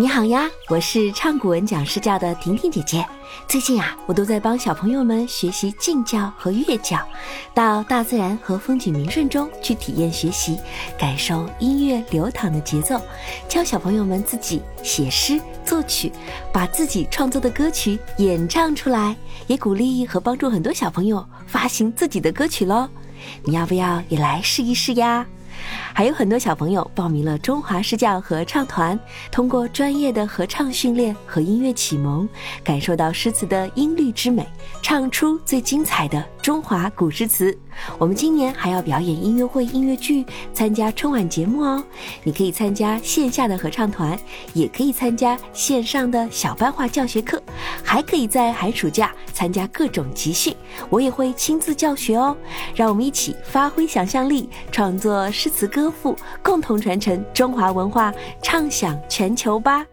你好呀，我是唱古文讲诗教的婷婷姐姐。最近啊，我都在帮小朋友们学习静教和乐教，到大自然和风景名胜中去体验学习，感受音乐流淌的节奏，教小朋友们自己写诗作曲，把自己创作的歌曲演唱出来，也鼓励和帮助很多小朋友发行自己的歌曲喽。你要不要也来试一试呀？还有很多小朋友报名了中华诗教合唱团，通过专业的合唱训练和音乐启蒙，感受到诗词的音律之美，唱出最精彩的中华古诗词。我们今年还要表演音乐会、音乐剧，参加春晚节目哦。你可以参加线下的合唱团，也可以参加线上的小班化教学课，还可以在寒暑假参加各种集训，我也会亲自教学哦。让我们一起发挥想象力，创作诗词歌赋，共同传承中华文化，畅享全球吧。